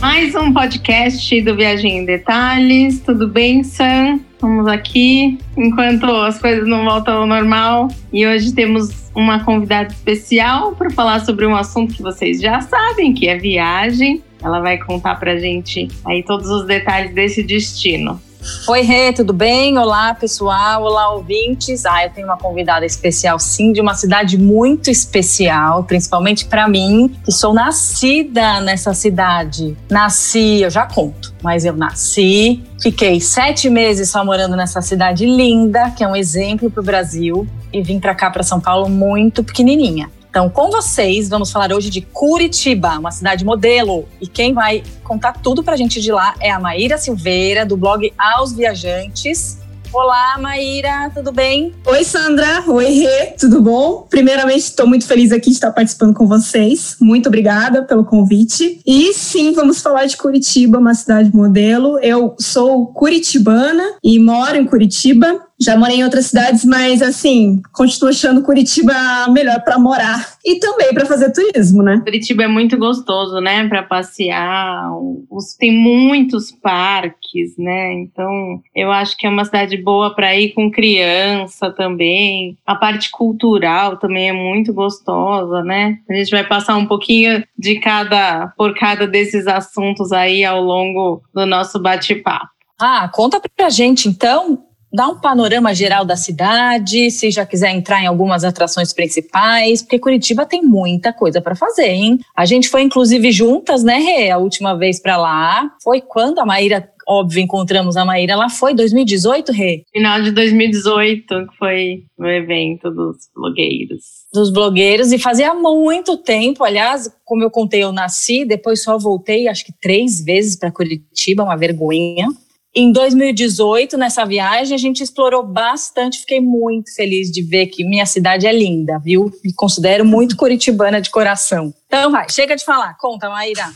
Mais um podcast do Viagem em Detalhes. Tudo bem, Sam? Estamos aqui enquanto as coisas não voltam ao normal. E hoje temos uma convidada especial para falar sobre um assunto que vocês já sabem, que é viagem. Ela vai contar pra gente aí todos os detalhes desse destino. Oi, Rê, tudo bem? Olá, pessoal. Olá, ouvintes. Ah, eu tenho uma convidada especial, sim, de uma cidade muito especial, principalmente para mim, que sou nascida nessa cidade. Nasci, eu já conto, mas eu nasci, fiquei sete meses só morando nessa cidade linda, que é um exemplo para o Brasil, e vim para cá, para São Paulo, muito pequenininha. Então, com vocês, vamos falar hoje de Curitiba, uma cidade modelo. E quem vai contar tudo pra gente de lá é a Maíra Silveira, do blog Aos Viajantes. Olá, Maíra, tudo bem? Oi, Sandra. Oi, Rê, tudo bom? Primeiramente, estou muito feliz aqui de estar participando com vocês. Muito obrigada pelo convite. E sim, vamos falar de Curitiba, uma cidade modelo. Eu sou curitibana e moro em Curitiba. Já morei em outras cidades, mas assim, continuo achando Curitiba melhor para morar e também para fazer turismo, né? Curitiba é muito gostoso, né, para passear. Os, tem muitos parques, né? Então, eu acho que é uma cidade boa para ir com criança também. A parte cultural também é muito gostosa, né? A gente vai passar um pouquinho de cada por cada desses assuntos aí ao longo do nosso bate-papo. Ah, conta pra gente então dá um panorama geral da cidade, se já quiser entrar em algumas atrações principais, porque Curitiba tem muita coisa para fazer, hein? A gente foi inclusive juntas, né, Rê, a última vez para lá. Foi quando a Maíra óbvio, encontramos a Maíra. Ela foi 2018, Rê? Final de 2018, que foi o evento dos blogueiros. Dos blogueiros, e fazia muito tempo, aliás, como eu contei, eu nasci, depois só voltei, acho que três vezes para Curitiba, uma vergonha. Em 2018, nessa viagem, a gente explorou bastante. Fiquei muito feliz de ver que minha cidade é linda, viu? Me considero muito curitibana de coração. Então, vai, chega de falar. Conta, Maíra.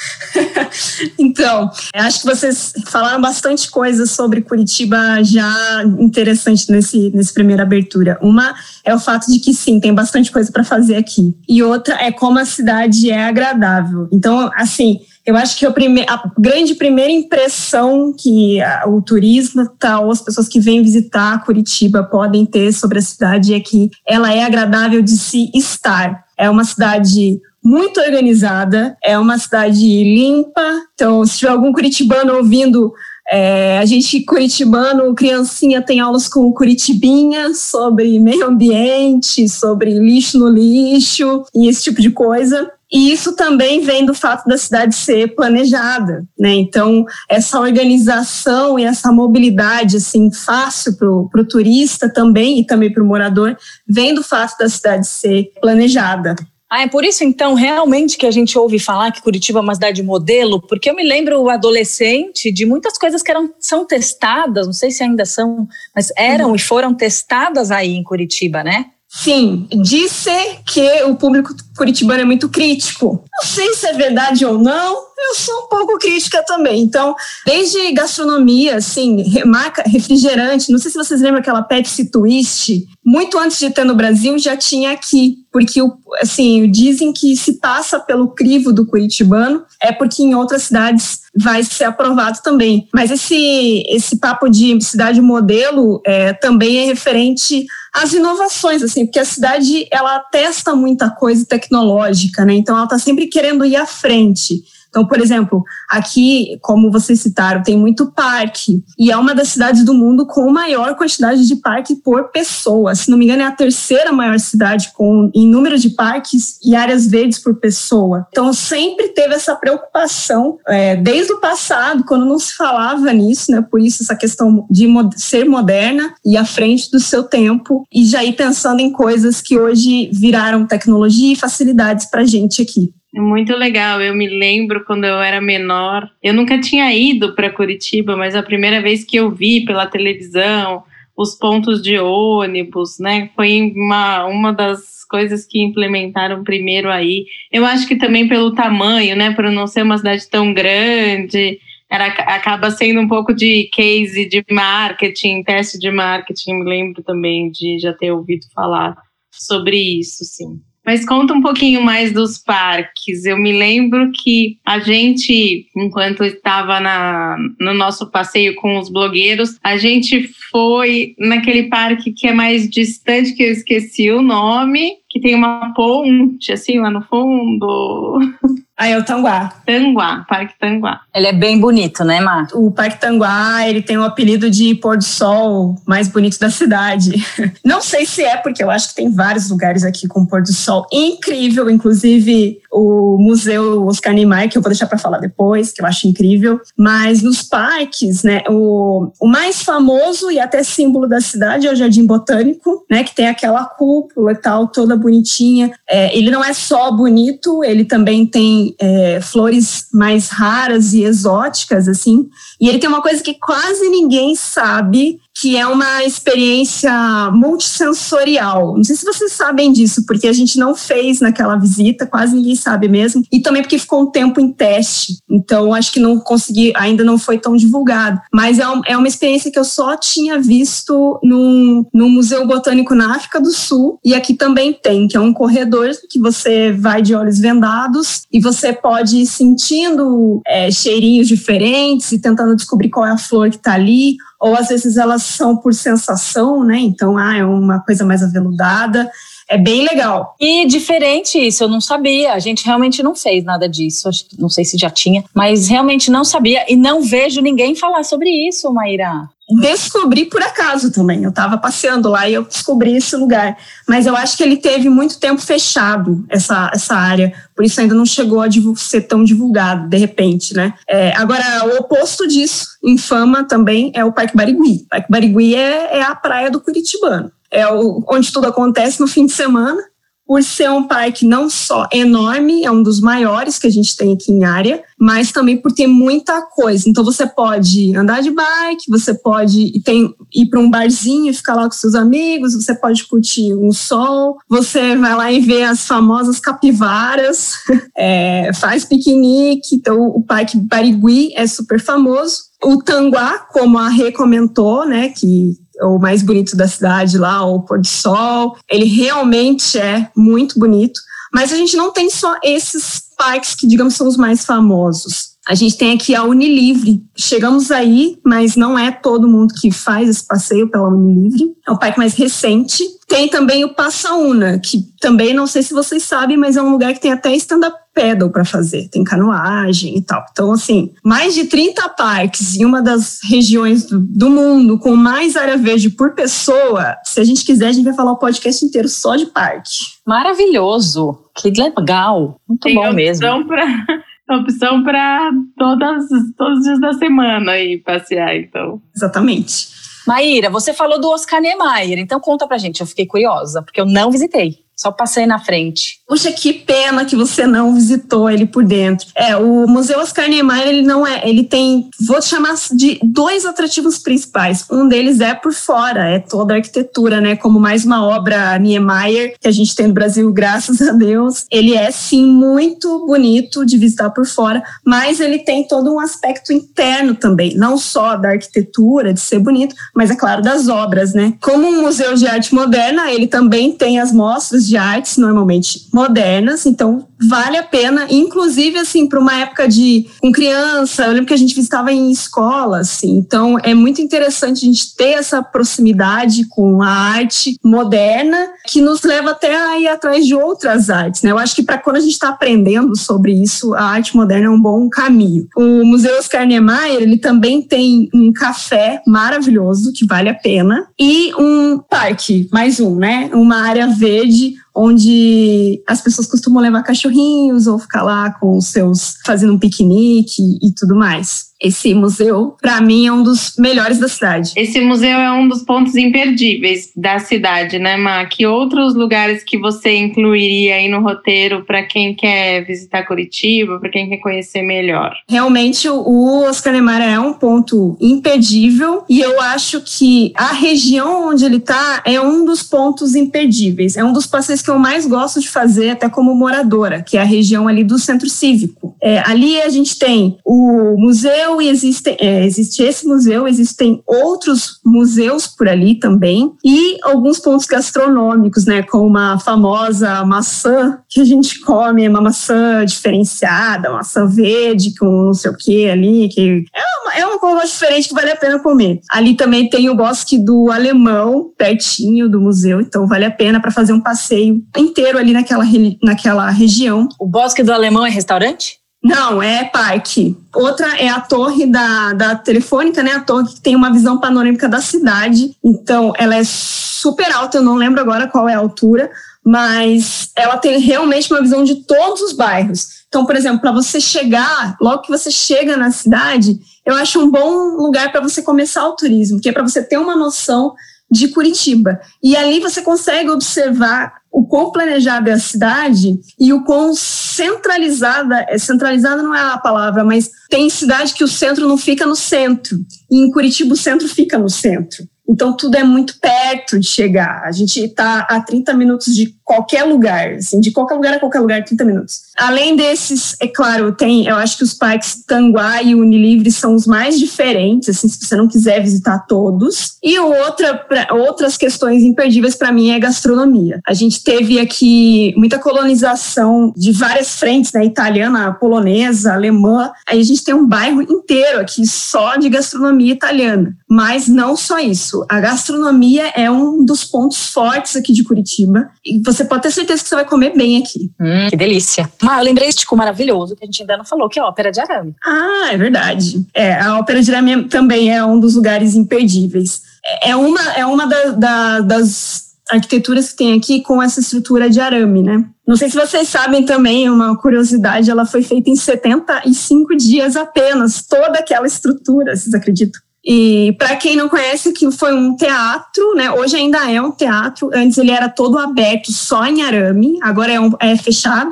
então, acho que vocês falaram bastante coisa sobre Curitiba já interessante nesse, nesse primeira abertura. Uma é o fato de que sim, tem bastante coisa para fazer aqui. E outra é como a cidade é agradável. Então, assim, eu acho que a, prime a grande primeira impressão que a, o turismo ou as pessoas que vêm visitar Curitiba podem ter sobre a cidade é que ela é agradável de se estar. É uma cidade muito organizada, é uma cidade limpa. Então, se tiver algum curitibano ouvindo, é, a gente, curitibano, criancinha, tem aulas com o Curitibinha sobre meio ambiente, sobre lixo no lixo e esse tipo de coisa. E isso também vem do fato da cidade ser planejada, né? Então, essa organização e essa mobilidade, assim, fácil para o turista também e também para o morador, vem do fato da cidade ser planejada. Ah, é por isso então realmente que a gente ouve falar que Curitiba é uma cidade modelo, porque eu me lembro adolescente de muitas coisas que eram são testadas, não sei se ainda são, mas eram uhum. e foram testadas aí em Curitiba, né? Sim, disse que o público curitibano é muito crítico. Não sei se é verdade ou não, eu sou um pouco crítica também. Então, desde gastronomia, assim, marca refrigerante, não sei se vocês lembram aquela Pepsi Twist, muito antes de ter no Brasil já tinha aqui, porque assim, dizem que se passa pelo crivo do curitibano, é porque em outras cidades vai ser aprovado também. Mas esse esse papo de cidade modelo é, também é referente às inovações, assim, porque a cidade ela testa muita coisa tecnológica, né? Então ela está sempre querendo ir à frente. Então, por exemplo, aqui, como vocês citaram, tem muito parque e é uma das cidades do mundo com maior quantidade de parque por pessoa. Se não me engano, é a terceira maior cidade com em número de parques e áreas verdes por pessoa. Então, sempre teve essa preocupação é, desde o passado, quando não se falava nisso, né? Por isso essa questão de ser moderna e à frente do seu tempo e já ir pensando em coisas que hoje viraram tecnologia e facilidades para a gente aqui. É muito legal. Eu me lembro quando eu era menor. Eu nunca tinha ido para Curitiba, mas a primeira vez que eu vi pela televisão os pontos de ônibus, né? Foi uma, uma das coisas que implementaram primeiro aí. Eu acho que também pelo tamanho, né? Por não ser uma cidade tão grande, era, acaba sendo um pouco de case de marketing, teste de marketing. Me lembro também de já ter ouvido falar sobre isso, sim. Mas conta um pouquinho mais dos parques. Eu me lembro que a gente, enquanto estava na, no nosso passeio com os blogueiros, a gente foi naquele parque que é mais distante, que eu esqueci o nome, que tem uma ponte assim lá no fundo. Aí é o Tanguá. Tanguá, Parque Tanguá. Ele é bem bonito, né, Mar? O Parque Tanguá, ele tem o apelido de pôr do sol mais bonito da cidade. Não sei se é, porque eu acho que tem vários lugares aqui com pôr do sol incrível, inclusive o Museu Oscar Niemeyer, que eu vou deixar para falar depois, que eu acho incrível. Mas nos parques, né, o, o mais famoso e até símbolo da cidade é o Jardim Botânico, né, que tem aquela cúpula e tal, toda bonitinha. É, ele não é só bonito, ele também tem é, flores mais raras e exóticas, assim. E ele tem uma coisa que quase ninguém sabe, que é uma experiência multissensorial. Não sei se vocês sabem disso, porque a gente não fez naquela visita, quase ninguém sabe mesmo, e também porque ficou um tempo em teste, então acho que não consegui, ainda não foi tão divulgado. Mas é, um, é uma experiência que eu só tinha visto no, Museu Botânico na África do Sul, e aqui também tem, que é um corredor que você vai de olhos vendados e você pode ir sentindo é, cheirinhos diferentes e tentando descobrir qual é a flor que está ali ou às vezes elas são por sensação, né? Então, ah, é uma coisa mais aveludada. É bem legal. E diferente isso, eu não sabia. A gente realmente não fez nada disso. Não sei se já tinha, mas realmente não sabia. E não vejo ninguém falar sobre isso, Maíra descobri por acaso também. Eu estava passeando lá e eu descobri esse lugar. Mas eu acho que ele teve muito tempo fechado, essa, essa área. Por isso ainda não chegou a ser tão divulgado, de repente, né? É, agora, o oposto disso, em fama também, é o Parque Barigui. O Parque Barigui é, é a praia do Curitibano. É o, onde tudo acontece no fim de semana por ser um parque não só enorme, é um dos maiores que a gente tem aqui em área, mas também por ter muita coisa. Então você pode andar de bike, você pode tem, ir para um barzinho e ficar lá com seus amigos, você pode curtir um sol, você vai lá e ver as famosas capivaras, é, faz piquenique. Então o Parque Barigui é super famoso. O Tanguá, como a Rê comentou, né, que o mais bonito da cidade lá, o pôr do sol. Ele realmente é muito bonito. Mas a gente não tem só esses parques que, digamos, são os mais famosos. A gente tem aqui a Unilivre. Chegamos aí, mas não é todo mundo que faz esse passeio pela Unilivre. É o parque mais recente. Tem também o Passaúna, que também não sei se vocês sabem, mas é um lugar que tem até stand-up paddle para fazer, tem canoagem e tal. Então, assim, mais de 30 parques em uma das regiões do, do, mundo com mais área verde por pessoa. Se a gente quiser, a gente vai falar o podcast inteiro só de parque. Maravilhoso, que legal, muito tem bom mesmo. Pra, opção para todos os dias da semana aí passear, então. Exatamente. Maíra, você falou do Oscar Niemeyer, então conta pra gente, eu fiquei curiosa, porque eu não visitei. Só passei na frente. Puxa, que pena que você não visitou ele por dentro. É, o Museu Oscar Niemeyer, ele não é, ele tem, vou chamar de dois atrativos principais. Um deles é por fora, é toda a arquitetura, né, como mais uma obra Niemeyer que a gente tem no Brasil, graças a Deus. Ele é sim muito bonito de visitar por fora, mas ele tem todo um aspecto interno também, não só da arquitetura, de ser bonito, mas é claro das obras, né? Como um museu de arte moderna, ele também tem as mostras de artes normalmente modernas, então vale a pena, inclusive assim para uma época de com criança, eu lembro que a gente visitava em escola, assim, então é muito interessante a gente ter essa proximidade com a arte moderna que nos leva até a ir atrás de outras artes, né? Eu acho que para quando a gente está aprendendo sobre isso, a arte moderna é um bom caminho. O Museu Oscar Niemeyer, ele também tem um café maravilhoso que vale a pena e um parque, mais um, né? Uma área verde onde as pessoas costumam levar cachorrinhos ou ficar lá com os seus fazendo um piquenique e tudo mais esse museu, para mim, é um dos melhores da cidade. Esse museu é um dos pontos imperdíveis da cidade, né, Ma? Que outros lugares que você incluiria aí no roteiro para quem quer visitar Curitiba, para quem quer conhecer melhor? Realmente, o Oscar Neymar é um ponto imperdível e eu acho que a região onde ele está é um dos pontos imperdíveis. É um dos passeios que eu mais gosto de fazer, até como moradora, que é a região ali do Centro Cívico. É, ali a gente tem o museu museu e existem, é, existe esse museu, existem outros museus por ali também e alguns pontos gastronômicos, né, como uma famosa maçã que a gente come, uma maçã diferenciada, maçã verde com não sei o que ali, que é uma, é uma coisa diferente que vale a pena comer. Ali também tem o bosque do Alemão, pertinho do museu, então vale a pena para fazer um passeio inteiro ali naquela, naquela região. O bosque do Alemão é restaurante? Não, é parque. Outra é a torre da, da telefônica, né? A torre que tem uma visão panorâmica da cidade. Então, ela é super alta, eu não lembro agora qual é a altura, mas ela tem realmente uma visão de todos os bairros. Então, por exemplo, para você chegar, logo que você chega na cidade, eu acho um bom lugar para você começar o turismo, que é para você ter uma noção de Curitiba. E ali você consegue observar o quão planejada é a cidade e o quão centralizada, é, centralizada não é a palavra, mas tem cidade que o centro não fica no centro. E em Curitiba o centro fica no centro. Então tudo é muito perto de chegar. A gente está a 30 minutos de qualquer lugar, assim, de qualquer lugar a qualquer lugar, 30 minutos. Além desses, é claro, tem, eu acho que os parques Tanguá e Unilivre são os mais diferentes, assim, se você não quiser visitar todos. E outra, pra, outras questões imperdíveis para mim é gastronomia. A gente teve aqui muita colonização de várias frentes, né, italiana, polonesa, alemã. Aí a gente tem um bairro inteiro aqui só de gastronomia italiana. Mas não só isso. A gastronomia é um dos pontos fortes aqui de Curitiba. E você você pode ter certeza que você vai comer bem aqui. Hum, que delícia. Mas eu lembrei de tipo maravilhoso que a gente ainda não falou, que é a Ópera de Arame. Ah, é verdade. É, a Ópera de Arame também é um dos lugares imperdíveis. É, é uma, é uma da, da, das arquiteturas que tem aqui com essa estrutura de arame, né? Não sei se vocês sabem também, uma curiosidade, ela foi feita em 75 dias apenas, toda aquela estrutura, vocês acreditam? E para quem não conhece, que foi um teatro, né? Hoje ainda é um teatro. Antes ele era todo aberto, só em arame. Agora é, um, é fechado,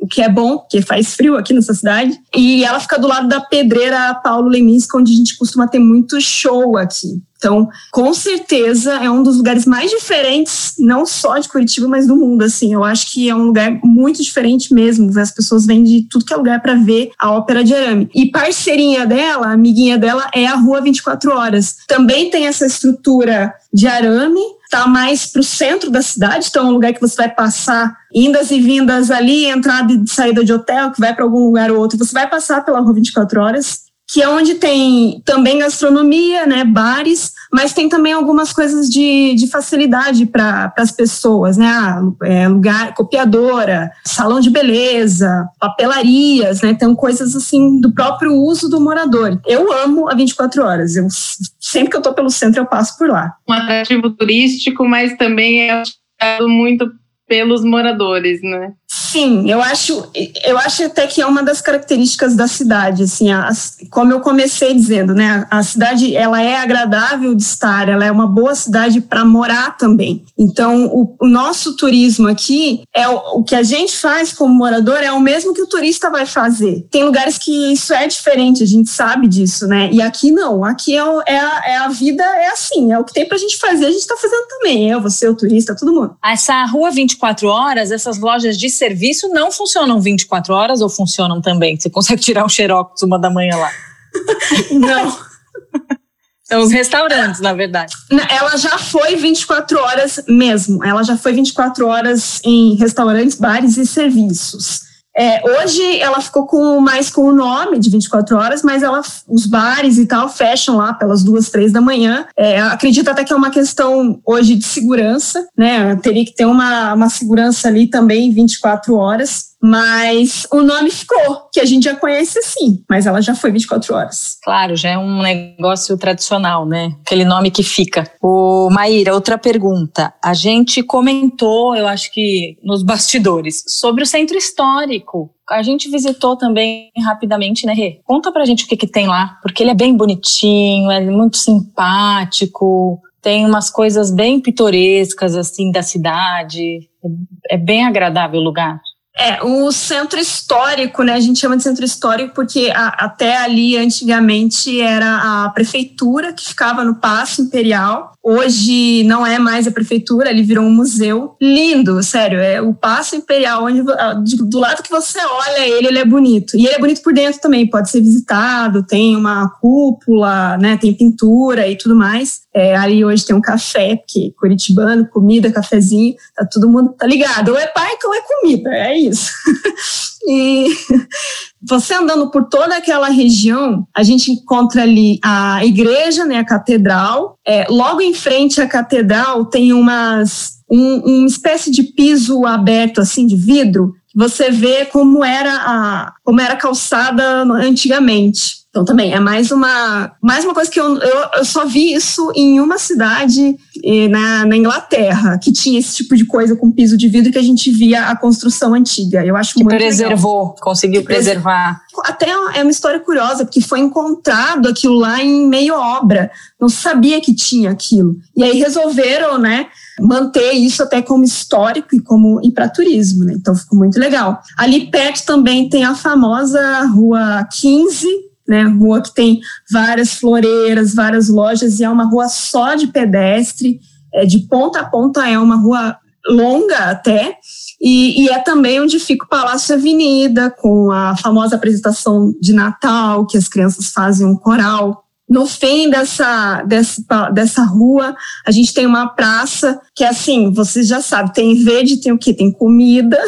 o que é bom, porque faz frio aqui nessa cidade. E ela fica do lado da pedreira Paulo Leminski, onde a gente costuma ter muito show aqui. Então, com certeza é um dos lugares mais diferentes, não só de Curitiba, mas do mundo. Assim, eu acho que é um lugar muito diferente mesmo. As pessoas vêm de tudo que é lugar para ver a ópera de arame. E parceirinha dela, amiguinha dela, é a Rua 24 Horas. Também tem essa estrutura de arame, está mais para o centro da cidade, então é um lugar que você vai passar indas e vindas ali, entrada e saída de hotel, que vai para algum lugar ou outro. Você vai passar pela Rua 24 Horas que é onde tem também gastronomia, né, bares, mas tem também algumas coisas de, de facilidade para as pessoas, né, ah, é, lugar, copiadora, salão de beleza, papelarias, né, tem coisas assim do próprio uso do morador. Eu amo a 24 horas, eu sempre que eu estou pelo centro eu passo por lá. Um atrativo turístico, mas também é muito pelos moradores, né? Sim, eu acho, eu acho até que é uma das características da cidade, assim, a, como eu comecei dizendo, né, a cidade ela é agradável de estar, ela é uma boa cidade para morar também. Então, o, o, nosso turismo aqui é o, o, que a gente faz como morador é o mesmo que o turista vai fazer. Tem lugares que isso é diferente, a gente sabe disso, né? E aqui não, aqui é, é, a, é a vida é assim, é o que tem para a gente fazer, a gente está fazendo também. Eu, você, o turista, todo mundo. Essa rua 24 horas, essas lojas de serviço serviço não funcionam 24 horas ou funcionam também? Você consegue tirar um xerox uma da manhã lá? não. São os restaurantes, na verdade. Ela já foi 24 horas mesmo. Ela já foi 24 horas em restaurantes, bares e serviços. É, hoje ela ficou com mais com o nome de 24 horas, mas ela, os bares e tal fecham lá pelas duas, três da manhã. É, acredito até que é uma questão hoje de segurança, né? Teria que ter uma, uma segurança ali também 24 horas. Mas o nome ficou, que a gente já conhece assim, mas ela já foi 24 horas. Claro, já é um negócio tradicional, né? Aquele nome que fica. O Maíra, outra pergunta. A gente comentou, eu acho que nos bastidores, sobre o centro histórico. A gente visitou também rapidamente, né, Rê? Conta pra gente o que, que tem lá, porque ele é bem bonitinho, é muito simpático, tem umas coisas bem pitorescas, assim, da cidade. É bem agradável o lugar. É, o centro histórico, né? A gente chama de centro histórico porque a, até ali, antigamente, era a prefeitura que ficava no Paço Imperial. Hoje não é mais a prefeitura, ele virou um museu. Lindo, sério. É o Paço Imperial, onde do lado que você olha ele, ele é bonito. E ele é bonito por dentro também, pode ser visitado, tem uma cúpula, né? Tem pintura e tudo mais. É, ali hoje tem um café, porque curitibano, comida, cafezinho, tá todo mundo tá ligado. Ou é parque ou é comida, é isso. e você andando por toda aquela região, a gente encontra ali a igreja, né, a catedral. É, logo em frente à catedral tem umas um, uma espécie de piso aberto assim de vidro. Você vê como era a como era a calçada antigamente. Então também é mais uma, mais uma coisa que eu, eu, eu só vi isso em uma cidade na, na, Inglaterra, que tinha esse tipo de coisa com piso de vidro que a gente via a construção antiga. Eu acho que muito preservou, legal. conseguiu preservar. Até é uma história curiosa, porque foi encontrado aquilo lá em meio obra. Não sabia que tinha aquilo. E aí resolveram, né, manter isso até como histórico e como e para turismo, né? Então ficou muito legal. Ali perto também tem a famosa Rua 15, né? Rua que tem várias floreiras, várias lojas, e é uma rua só de pedestre, é, de ponta a ponta, é uma rua longa até, e, e, é também onde fica o Palácio Avenida, com a famosa apresentação de Natal, que as crianças fazem um coral. No fim dessa, dessa, dessa rua, a gente tem uma praça que é assim, vocês já sabem, tem verde, tem o quê? Tem comida,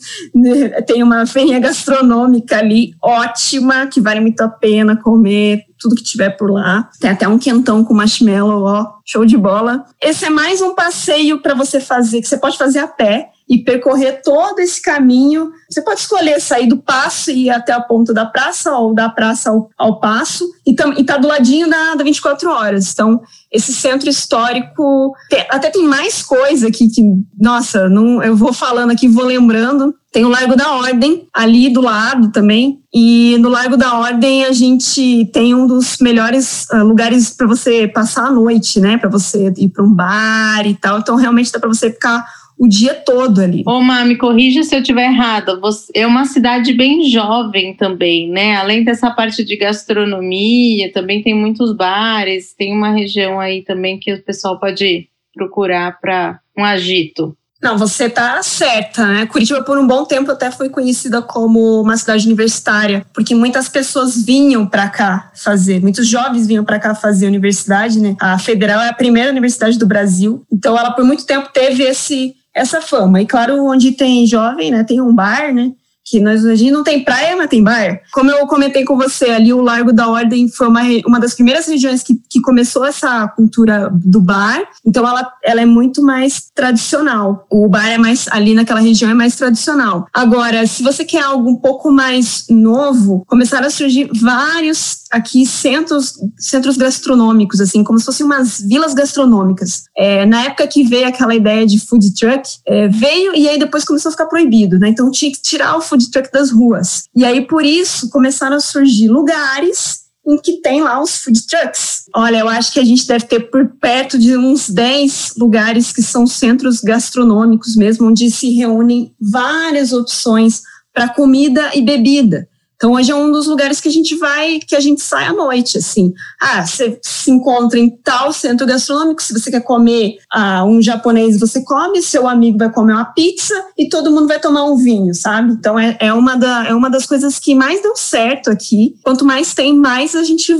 tem uma feirinha gastronômica ali ótima, que vale muito a pena comer tudo que tiver por lá. Tem até um quentão com marshmallow, ó, show de bola. Esse é mais um passeio para você fazer, que você pode fazer a pé e percorrer todo esse caminho. Você pode escolher sair do passo e ir até a ponta da praça ou da praça ao, ao passo e está do ladinho da, da 24 horas. Então, esse centro histórico tem, até tem mais coisa aqui que, nossa, não, eu vou falando aqui, vou lembrando. Tem o Largo da Ordem ali do lado também. E no Largo da Ordem a gente tem um dos melhores uh, lugares para você passar a noite, né? Para você ir para um bar e tal. Então realmente dá para você ficar o dia todo ali. Ô, Má, me corrija se eu estiver errada. Você, é uma cidade bem jovem também, né? Além dessa parte de gastronomia, também tem muitos bares, tem uma região aí também que o pessoal pode procurar para um agito. Não, você tá certa, né? Curitiba, por um bom tempo, até foi conhecida como uma cidade universitária, porque muitas pessoas vinham para cá fazer, muitos jovens vinham para cá fazer universidade, né? A Federal é a primeira universidade do Brasil, então ela por muito tempo teve esse essa fama. E claro, onde tem jovem, né, tem um bar, né? Que nós, a gente não tem praia, mas tem bar. Como eu comentei com você, ali o Largo da Ordem foi uma, uma das primeiras regiões que, que começou essa cultura do bar, então ela, ela é muito mais tradicional. O bar é mais, ali naquela região é mais tradicional. Agora, se você quer algo um pouco mais novo, começaram a surgir vários aqui centros, centros gastronômicos, assim, como se fossem umas vilas gastronômicas. É, na época que veio aquela ideia de food truck, é, veio e aí depois começou a ficar proibido, né? Então tinha que tirar o food truck das ruas. E aí por isso começaram a surgir lugares em que tem lá os food trucks. Olha, eu acho que a gente deve ter por perto de uns 10 lugares que são centros gastronômicos mesmo, onde se reúnem várias opções para comida e bebida. Então hoje é um dos lugares que a gente vai, que a gente sai à noite, assim. Ah, você se encontra em tal centro gastronômico, se você quer comer ah, um japonês, você come, seu amigo vai comer uma pizza e todo mundo vai tomar um vinho, sabe? Então é, é, uma, da, é uma das coisas que mais deu certo aqui. Quanto mais tem, mais a gente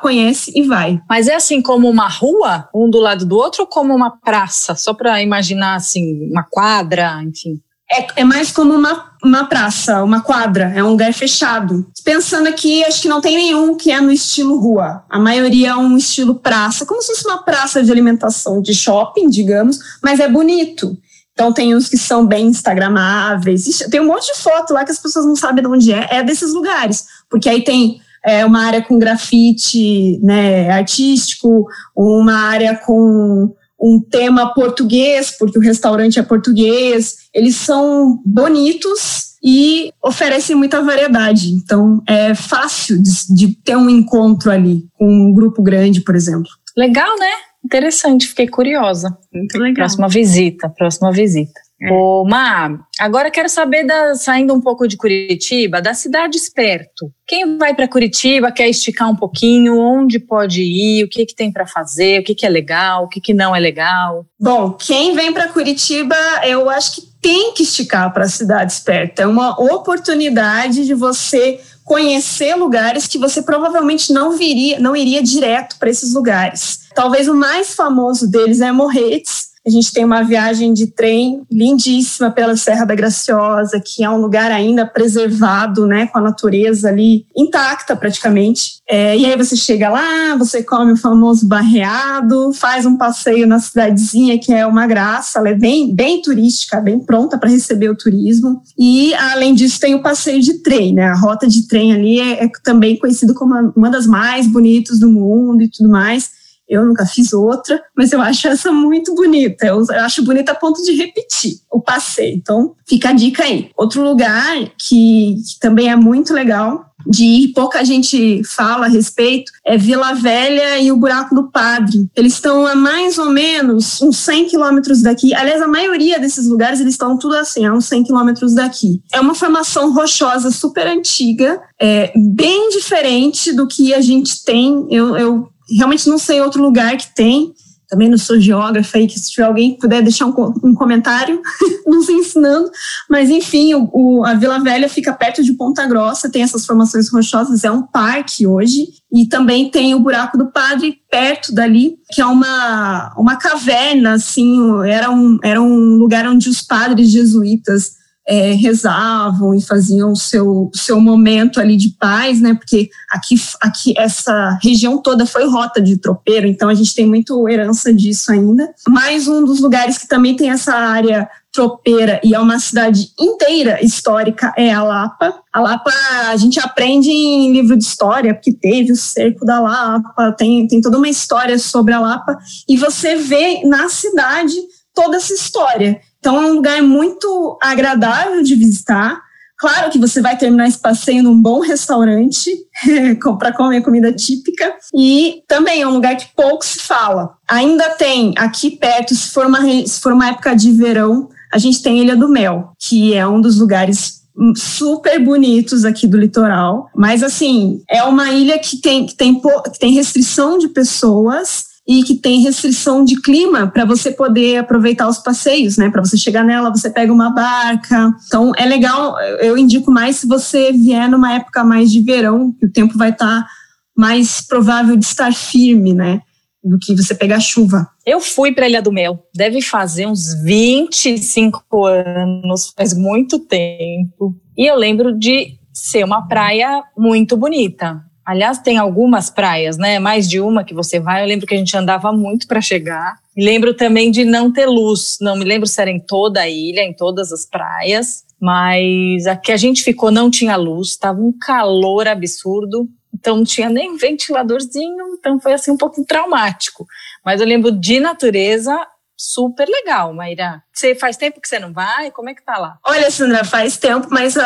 conhece e vai. Mas é assim como uma rua, um do lado do outro, ou como uma praça? Só para imaginar assim, uma quadra, enfim. É, é mais como uma, uma praça, uma quadra, é um lugar fechado. Pensando aqui, acho que não tem nenhum que é no estilo rua. A maioria é um estilo praça, como se fosse uma praça de alimentação de shopping, digamos, mas é bonito. Então tem uns que são bem instagramáveis. Tem um monte de foto lá que as pessoas não sabem de onde é. É desses lugares. Porque aí tem é, uma área com grafite né, artístico, uma área com um tema português, porque o restaurante é português. Eles são bonitos e oferecem muita variedade. Então, é fácil de, de ter um encontro ali com um grupo grande, por exemplo. Legal, né? Interessante, fiquei curiosa. Muito legal. Próxima visita, próxima visita. É. Ô, Má, agora quero saber, da, saindo um pouco de Curitiba, das cidades perto. Quem vai para Curitiba, quer esticar um pouquinho, onde pode ir, o que, que tem para fazer, o que, que é legal, o que, que não é legal? Bom, quem vem para Curitiba, eu acho que tem que esticar para cidades perto. É uma oportunidade de você conhecer lugares que você provavelmente não viria, não iria direto para esses lugares. Talvez o mais famoso deles é Morretes, a gente tem uma viagem de trem lindíssima pela Serra da Graciosa, que é um lugar ainda preservado, né, com a natureza ali intacta praticamente. É, e aí você chega lá, você come o famoso barreado, faz um passeio na cidadezinha que é uma graça, ela é bem, bem turística, bem pronta para receber o turismo. E além disso tem o passeio de trem, né? A rota de trem ali é, é também conhecido como uma das mais bonitas do mundo e tudo mais. Eu nunca fiz outra, mas eu acho essa muito bonita. Eu, acho bonita a ponto de repetir o passeio. Então, fica a dica aí. Outro lugar que, que também é muito legal de ir, pouca gente fala a respeito, é Vila Velha e o Buraco do Padre. Eles estão a mais ou menos uns 100 quilômetros daqui. Aliás, a maioria desses lugares, eles estão tudo assim, a uns 100 quilômetros daqui. É uma formação rochosa super antiga, é, bem diferente do que a gente tem. Eu, eu realmente não sei outro lugar que tem. Também não sou geógrafa aí, que se tiver alguém que puder deixar um, um comentário nos ensinando. Mas, enfim, o, o, a Vila Velha fica perto de Ponta Grossa, tem essas formações rochosas, é um parque hoje. E também tem o Buraco do Padre perto dali, que é uma, uma caverna, assim, era um, era um lugar onde os padres jesuítas é, rezavam e faziam o seu, seu momento ali de paz, né? Porque aqui, aqui essa região toda foi rota de tropeiro, então a gente tem muito herança disso ainda. Mais um dos lugares que também tem essa área tropeira e é uma cidade inteira histórica é a Lapa. A Lapa a gente aprende em livro de história, porque teve o cerco da Lapa, tem, tem toda uma história sobre a Lapa, e você vê na cidade toda essa história. Então é um lugar muito agradável de visitar. Claro que você vai terminar esse passeio num bom restaurante para comer comida típica e também é um lugar que pouco se fala. Ainda tem aqui perto, se for uma, se for uma época de verão, a gente tem Ilha do Mel, que é um dos lugares super bonitos aqui do litoral, mas assim, é uma ilha que tem, que tem, que tem restrição de pessoas e que tem restrição de clima para você poder aproveitar os passeios, né? Para você chegar nela, você pega uma barca. Então é legal, eu indico mais se você vier numa época mais de verão, que o tempo vai estar tá mais provável de estar firme, né? Do que você pegar chuva. Eu fui para Ilha do Mel, deve fazer uns 25 anos, faz muito tempo. E eu lembro de ser uma praia muito bonita. Aliás, tem algumas praias, né? Mais de uma que você vai. Eu lembro que a gente andava muito para chegar. Lembro também de não ter luz. Não me lembro se era em toda a ilha, em todas as praias. Mas a que a gente ficou não tinha luz, estava um calor absurdo. Então não tinha nem ventiladorzinho, então foi assim um pouco traumático. Mas eu lembro de natureza super legal, Maíra. Você faz tempo que você não vai? Como é que tá lá? Olha, Sandra, faz tempo, mas uh,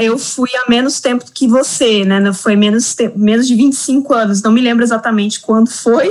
eu fui há menos tempo que você, né? Foi menos, menos de 25 anos, não me lembro exatamente quando foi.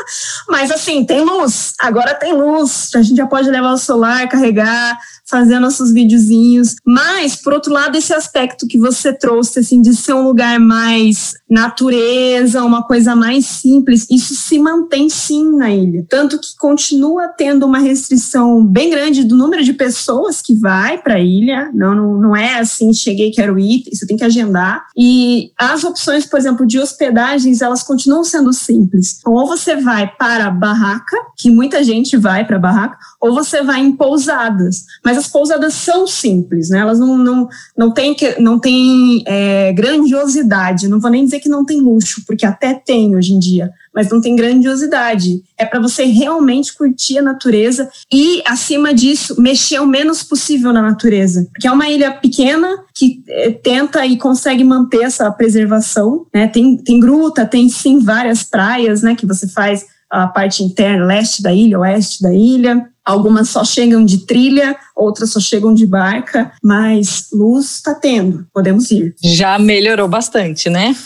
mas assim, tem luz. Agora tem luz. A gente já pode levar o celular, carregar, fazer nossos videozinhos. Mas, por outro lado, esse aspecto que você trouxe, assim, de ser um lugar mais natureza, uma coisa mais simples, isso se mantém sim na ilha. Tanto que continua tendo uma restrição bem grande do número de pessoas que vai para a ilha. Não, não, não é assim, cheguei, quero ir, você tem que agendar. E as opções, por exemplo, de hospedagens, elas continuam sendo simples. Ou você vai para barraca, que muita gente vai para barraca, ou você vai em pousadas. Mas as pousadas são simples, né? Elas não, não, não têm, não têm é, grandiosidade. Não vou nem dizer que não tem luxo, porque até tem hoje em dia mas não tem grandiosidade. É para você realmente curtir a natureza e, acima disso, mexer o menos possível na natureza. Porque é uma ilha pequena que é, tenta e consegue manter essa preservação. Né? Tem, tem gruta, tem sim várias praias né, que você faz a parte interna, leste da ilha, oeste da ilha. Algumas só chegam de trilha, outras só chegam de barca, mas luz está tendo, podemos ir. Já melhorou bastante, né?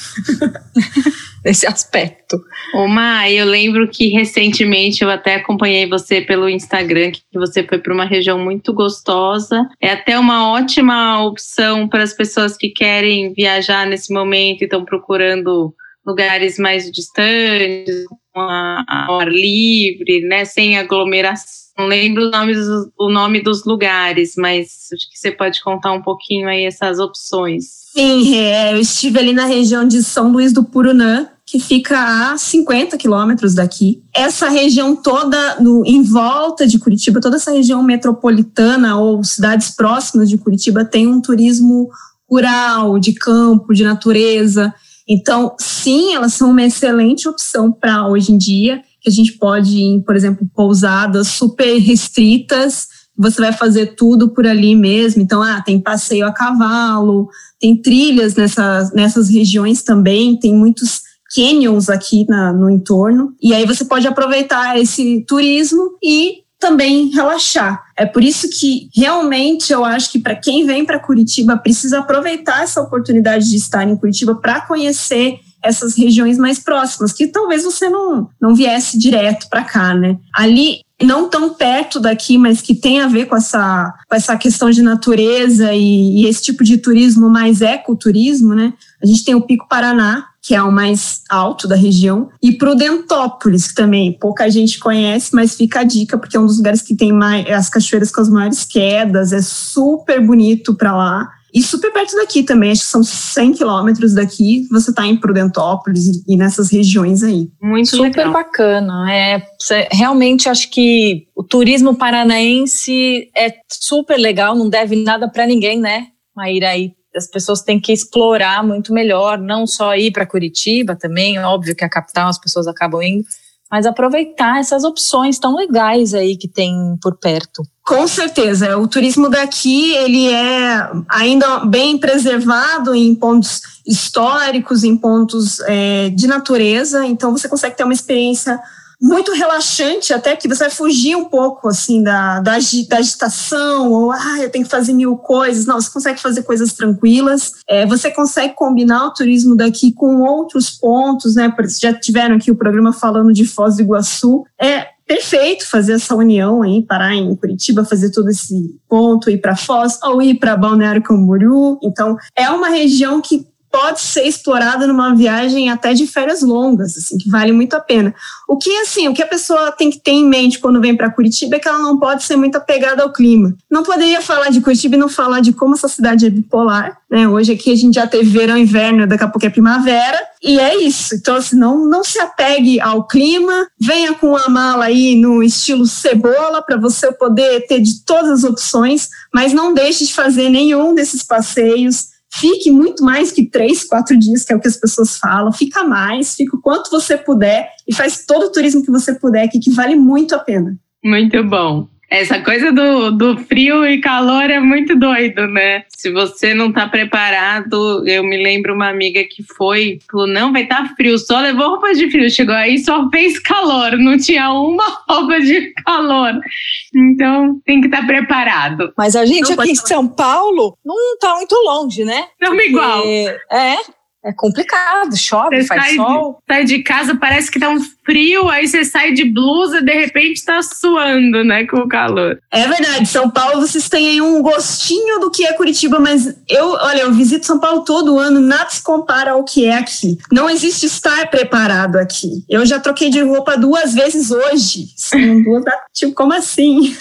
Nesse aspecto. Ô, Mai, eu lembro que recentemente eu até acompanhei você pelo Instagram, que você foi para uma região muito gostosa. É até uma ótima opção para as pessoas que querem viajar nesse momento e estão procurando lugares mais distantes, ao ar livre, né, sem aglomeração. Não lembro o nome, dos, o nome dos lugares, mas acho que você pode contar um pouquinho aí essas opções. Sim, é, eu estive ali na região de São Luís do Purunã, que fica a 50 quilômetros daqui. Essa região toda no, em volta de Curitiba, toda essa região metropolitana ou cidades próximas de Curitiba tem um turismo rural, de campo, de natureza. Então, sim, elas são uma excelente opção para hoje em dia, a gente pode ir, por exemplo, pousadas super restritas, você vai fazer tudo por ali mesmo. Então, ah, tem passeio a cavalo, tem trilhas nessas, nessas regiões também, tem muitos canyons aqui na, no entorno. E aí você pode aproveitar esse turismo e também relaxar. É por isso que realmente eu acho que para quem vem para Curitiba precisa aproveitar essa oportunidade de estar em Curitiba para conhecer essas regiões mais próximas, que talvez você não, não viesse direto para cá, né? Ali não tão perto daqui, mas que tem a ver com essa, com essa questão de natureza e, e esse tipo de turismo mais ecoturismo, né? A gente tem o Pico Paraná, que é o mais alto da região, e Prudentópolis, que também pouca gente conhece, mas fica a dica, porque é um dos lugares que tem mais, as cachoeiras com as maiores quedas, é super bonito para lá. E super perto daqui também, acho que são 100 quilômetros daqui, você está em Prudentópolis e nessas regiões aí. Muito super legal. bacana. É, realmente acho que o turismo paranaense é super legal, não deve nada para ninguém, né? Maíra aí as pessoas têm que explorar muito melhor, não só ir para Curitiba também, óbvio que a capital as pessoas acabam indo, mas aproveitar essas opções tão legais aí que tem por perto. Com certeza, o turismo daqui ele é ainda bem preservado em pontos históricos, em pontos é, de natureza, então você consegue ter uma experiência muito relaxante, até que você vai fugir um pouco assim da, da, da agitação, ou ah, eu tenho que fazer mil coisas. Não, você consegue fazer coisas tranquilas. É, você consegue combinar o turismo daqui com outros pontos, né? Já tiveram aqui o programa falando de Foz do Iguaçu. É perfeito fazer essa união aí, parar em Curitiba, fazer todo esse ponto, ir para Foz ou ir para Balneário Camboriú. Então, é uma região que pode ser explorada numa viagem até de férias longas, assim, que vale muito a pena. O que assim, o que a pessoa tem que ter em mente quando vem para Curitiba é que ela não pode ser muito apegada ao clima. Não poderia falar de Curitiba e não falar de como essa cidade é bipolar, né? Hoje aqui a gente já teve verão, inverno, daqui a pouco é primavera, e é isso. Então, assim, não, não se apegue ao clima, venha com a mala aí no estilo cebola para você poder ter de todas as opções, mas não deixe de fazer nenhum desses passeios Fique muito mais que três, quatro dias, que é o que as pessoas falam. Fica mais, fica o quanto você puder e faz todo o turismo que você puder aqui, que vale muito a pena. Muito bom. Essa coisa do, do frio e calor é muito doido, né? Se você não tá preparado, eu me lembro uma amiga que foi, falou: não, vai estar tá frio, só levou roupa de frio. Chegou aí só fez calor, não tinha uma roupa de calor. Então tem que estar tá preparado. Mas a gente não aqui em São Paulo não tá muito longe, né? Não igual. É, é complicado, chove, você faz sai sol. De, sai de casa, parece que tá um frio, aí você sai de blusa, de repente tá suando, né, com o calor. É verdade, São Paulo vocês têm aí um gostinho do que é Curitiba, mas eu, olha, eu visito São Paulo todo ano, nada se compara ao que é aqui. Não existe estar preparado aqui. Eu já troquei de roupa duas vezes hoje. Sim, tipo, como assim?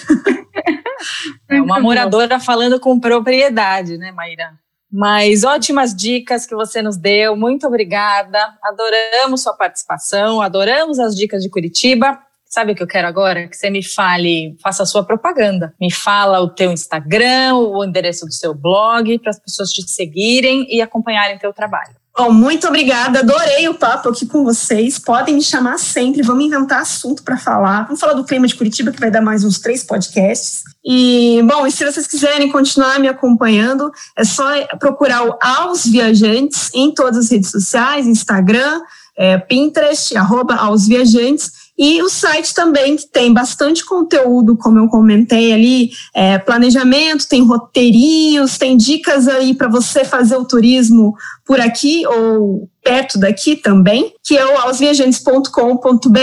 É uma moradora falando com propriedade, né, Maíra? Mas ótimas dicas que você nos deu, muito obrigada. Adoramos sua participação, adoramos as dicas de Curitiba. Sabe o que eu quero agora? Que você me fale, faça a sua propaganda. Me fala o teu Instagram, o endereço do seu blog, para as pessoas te seguirem e acompanharem teu trabalho. Bom, muito obrigada. Adorei o papo aqui com vocês. Podem me chamar sempre. Vamos inventar assunto para falar. Vamos falar do clima de Curitiba, que vai dar mais uns três podcasts. E, bom, e se vocês quiserem continuar me acompanhando, é só procurar o Aos Viajantes em todas as redes sociais, Instagram, é, Pinterest, arroba Aos Viajantes. E o site também, que tem bastante conteúdo, como eu comentei ali, é, planejamento, tem roteirinhos, tem dicas aí para você fazer o turismo por aqui ou perto daqui também, que é o aosviajantes.com.br.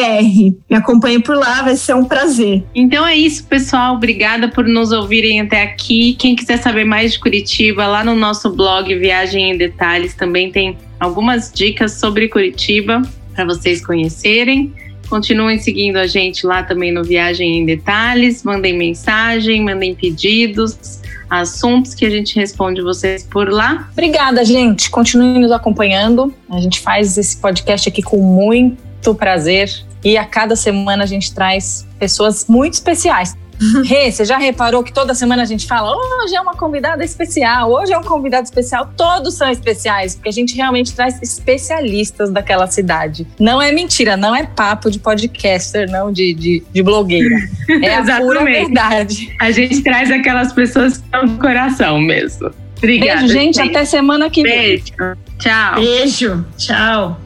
Me acompanhe por lá, vai ser um prazer. Então é isso, pessoal. Obrigada por nos ouvirem até aqui. Quem quiser saber mais de Curitiba, lá no nosso blog Viagem em Detalhes também tem algumas dicas sobre Curitiba para vocês conhecerem. Continuem seguindo a gente lá também no Viagem em Detalhes. Mandem mensagem, mandem pedidos assuntos que a gente responde vocês por lá. Obrigada, gente. Continuem nos acompanhando. A gente faz esse podcast aqui com muito prazer e a cada semana a gente traz pessoas muito especiais. Rê, você já reparou que toda semana a gente fala, hoje é uma convidada especial, hoje é um convidado especial, todos são especiais, porque a gente realmente traz especialistas daquela cidade. Não é mentira, não é papo de podcaster, não de, de, de blogueira. É a pura verdade. A gente traz aquelas pessoas que estão do coração mesmo. Obrigada. Beijo, gente. Até semana que vem. Beijo. Tchau. Beijo. Tchau.